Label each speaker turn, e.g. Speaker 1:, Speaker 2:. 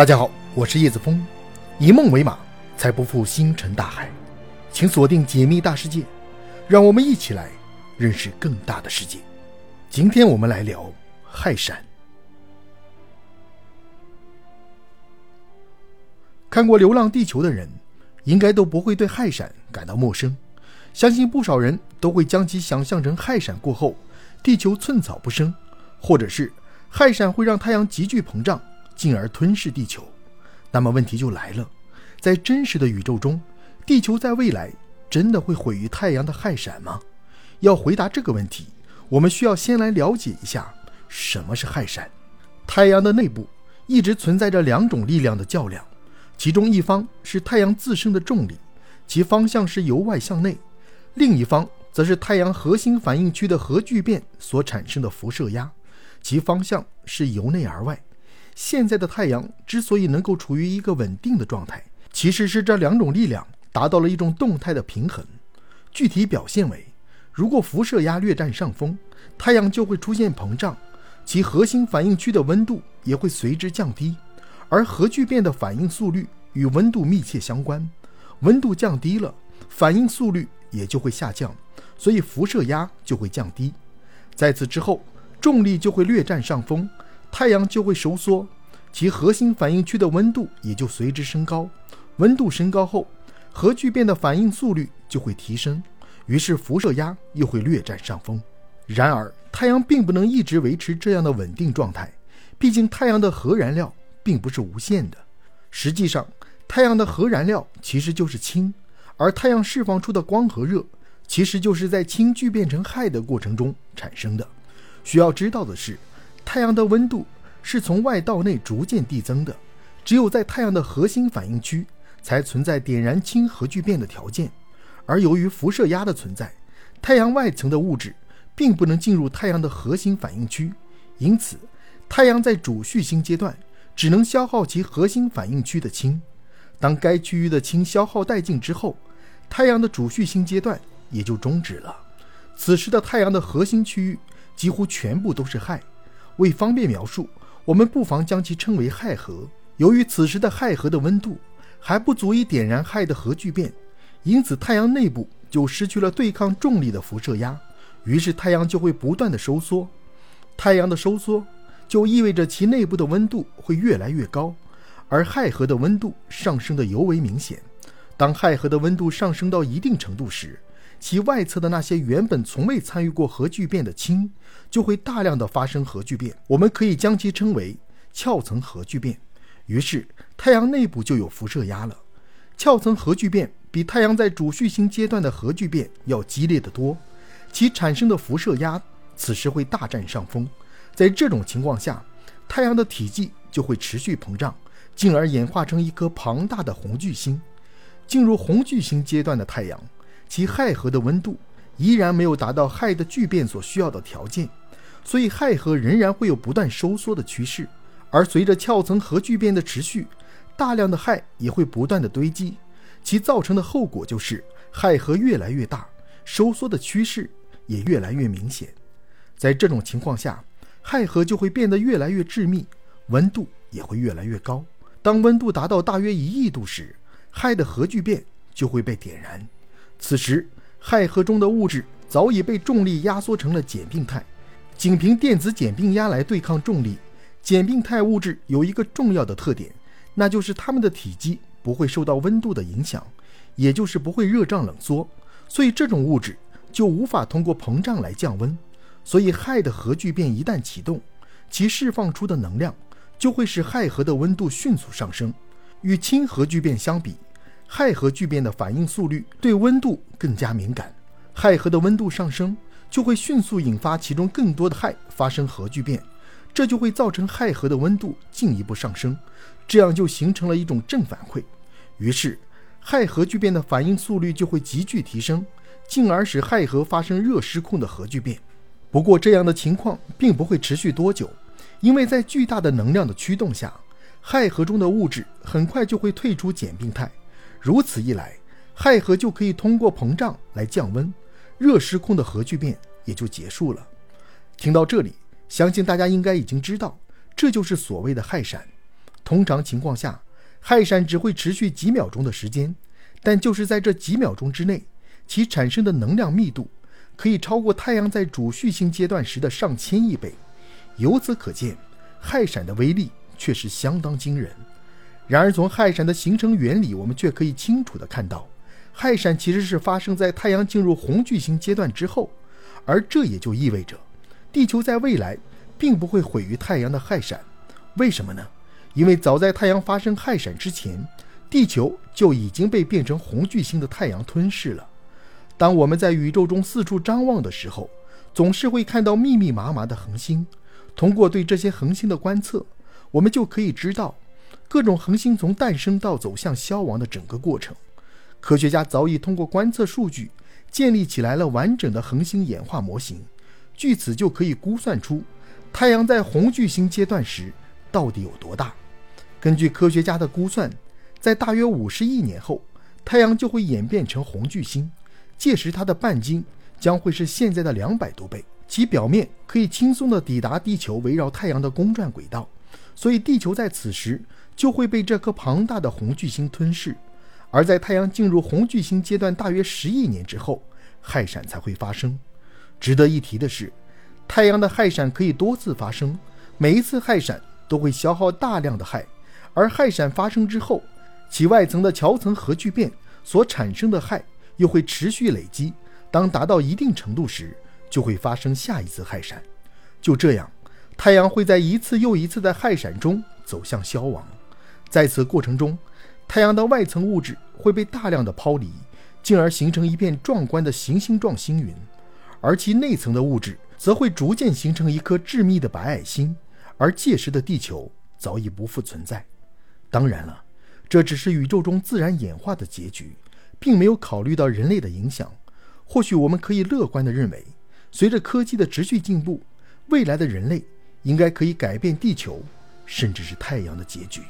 Speaker 1: 大家好，我是叶子峰，以梦为马，才不负星辰大海。请锁定《解密大世界》，让我们一起来认识更大的世界。今天我们来聊氦闪。看过《流浪地球》的人，应该都不会对氦闪感到陌生。相信不少人都会将其想象成氦闪过后，地球寸草不生，或者是氦闪会让太阳急剧膨胀。进而吞噬地球，那么问题就来了，在真实的宇宙中，地球在未来真的会毁于太阳的氦闪吗？要回答这个问题，我们需要先来了解一下什么是氦闪。太阳的内部一直存在着两种力量的较量，其中一方是太阳自身的重力，其方向是由外向内；另一方则是太阳核心反应区的核聚变所产生的辐射压，其方向是由内而外。现在的太阳之所以能够处于一个稳定的状态，其实是这两种力量达到了一种动态的平衡。具体表现为：如果辐射压略占上风，太阳就会出现膨胀，其核心反应区的温度也会随之降低。而核聚变的反应速率与温度密切相关，温度降低了，反应速率也就会下降，所以辐射压就会降低。在此之后，重力就会略占上风。太阳就会收缩，其核心反应区的温度也就随之升高。温度升高后，核聚变的反应速率就会提升，于是辐射压又会略占上风。然而，太阳并不能一直维持这样的稳定状态，毕竟太阳的核燃料并不是无限的。实际上，太阳的核燃料其实就是氢，而太阳释放出的光和热，其实就是在氢聚变成氦的过程中产生的。需要知道的是。太阳的温度是从外到内逐渐递增的，只有在太阳的核心反应区才存在点燃氢核聚变的条件。而由于辐射压的存在，太阳外层的物质并不能进入太阳的核心反应区，因此太阳在主序星阶段只能消耗其核心反应区的氢。当该区域的氢消耗殆尽之后，太阳的主序星阶段也就终止了。此时的太阳的核心区域几乎全部都是氦。为方便描述，我们不妨将其称为氦核。由于此时的氦核的温度还不足以点燃氦的核聚变，因此太阳内部就失去了对抗重力的辐射压，于是太阳就会不断的收缩。太阳的收缩就意味着其内部的温度会越来越高，而氦核的温度上升的尤为明显。当氦核的温度上升到一定程度时，其外侧的那些原本从未参与过核聚变的氢，就会大量的发生核聚变，我们可以将其称为壳层核聚变。于是太阳内部就有辐射压了。壳层核聚变比太阳在主序星阶段的核聚变要激烈得多，其产生的辐射压此时会大占上风。在这种情况下，太阳的体积就会持续膨胀，进而演化成一颗庞大的红巨星。进入红巨星阶段的太阳。其氦核的温度依然没有达到氦的聚变所需要的条件，所以氦核仍然会有不断收缩的趋势。而随着壳层核聚变的持续，大量的氦也会不断的堆积，其造成的后果就是氦核越来越大，收缩的趋势也越来越明显。在这种情况下，氦核就会变得越来越致密，温度也会越来越高。当温度达到大约一亿度时，氦的核聚变就会被点燃。此时，氦核中的物质早已被重力压缩成了简并态，仅凭电子简并压来对抗重力。简并态物质有一个重要的特点，那就是它们的体积不会受到温度的影响，也就是不会热胀冷缩，所以这种物质就无法通过膨胀来降温。所以，氦的核聚变一旦启动，其释放出的能量就会使氦核的温度迅速上升。与氢核聚变相比，氦核聚变的反应速率对温度更加敏感，氦核的温度上升就会迅速引发其中更多的氦发生核聚变，这就会造成氦核的温度进一步上升，这样就形成了一种正反馈，于是氦核聚变的反应速率就会急剧提升，进而使氦核发生热失控的核聚变。不过这样的情况并不会持续多久，因为在巨大的能量的驱动下，氦核中的物质很快就会退出简并态。如此一来，氦核就可以通过膨胀来降温，热失控的核聚变也就结束了。听到这里，相信大家应该已经知道，这就是所谓的氦闪。通常情况下，氦闪只会持续几秒钟的时间，但就是在这几秒钟之内，其产生的能量密度可以超过太阳在主序星阶段时的上千亿倍。由此可见，氦闪的威力确实相当惊人。然而，从氦闪的形成原理，我们却可以清楚地看到，氦闪其实是发生在太阳进入红巨星阶段之后，而这也就意味着，地球在未来并不会毁于太阳的氦闪。为什么呢？因为早在太阳发生氦闪之前，地球就已经被变成红巨星的太阳吞噬了。当我们在宇宙中四处张望的时候，总是会看到密密麻麻的恒星。通过对这些恒星的观测，我们就可以知道。各种恒星从诞生到走向消亡的整个过程，科学家早已通过观测数据建立起来了完整的恒星演化模型。据此就可以估算出太阳在红巨星阶段时到底有多大。根据科学家的估算，在大约五十亿年后，太阳就会演变成红巨星，届时它的半径将会是现在的两百多倍，其表面可以轻松地抵达地球围绕太阳的公转轨道。所以，地球在此时。就会被这颗庞大的红巨星吞噬，而在太阳进入红巨星阶段大约十亿年之后，氦闪才会发生。值得一提的是，太阳的氦闪可以多次发生，每一次氦闪都会消耗大量的氦，而氦闪发生之后，其外层的桥层核聚变所产生的氦又会持续累积，当达到一定程度时，就会发生下一次氦闪。就这样，太阳会在一次又一次的氦闪中走向消亡。在此过程中，太阳的外层物质会被大量的抛离，进而形成一片壮观的行星状星云，而其内层的物质则会逐渐形成一颗致密的白矮星，而届时的地球早已不复存在。当然了，这只是宇宙中自然演化的结局，并没有考虑到人类的影响。或许我们可以乐观地认为，随着科技的持续进步，未来的人类应该可以改变地球，甚至是太阳的结局。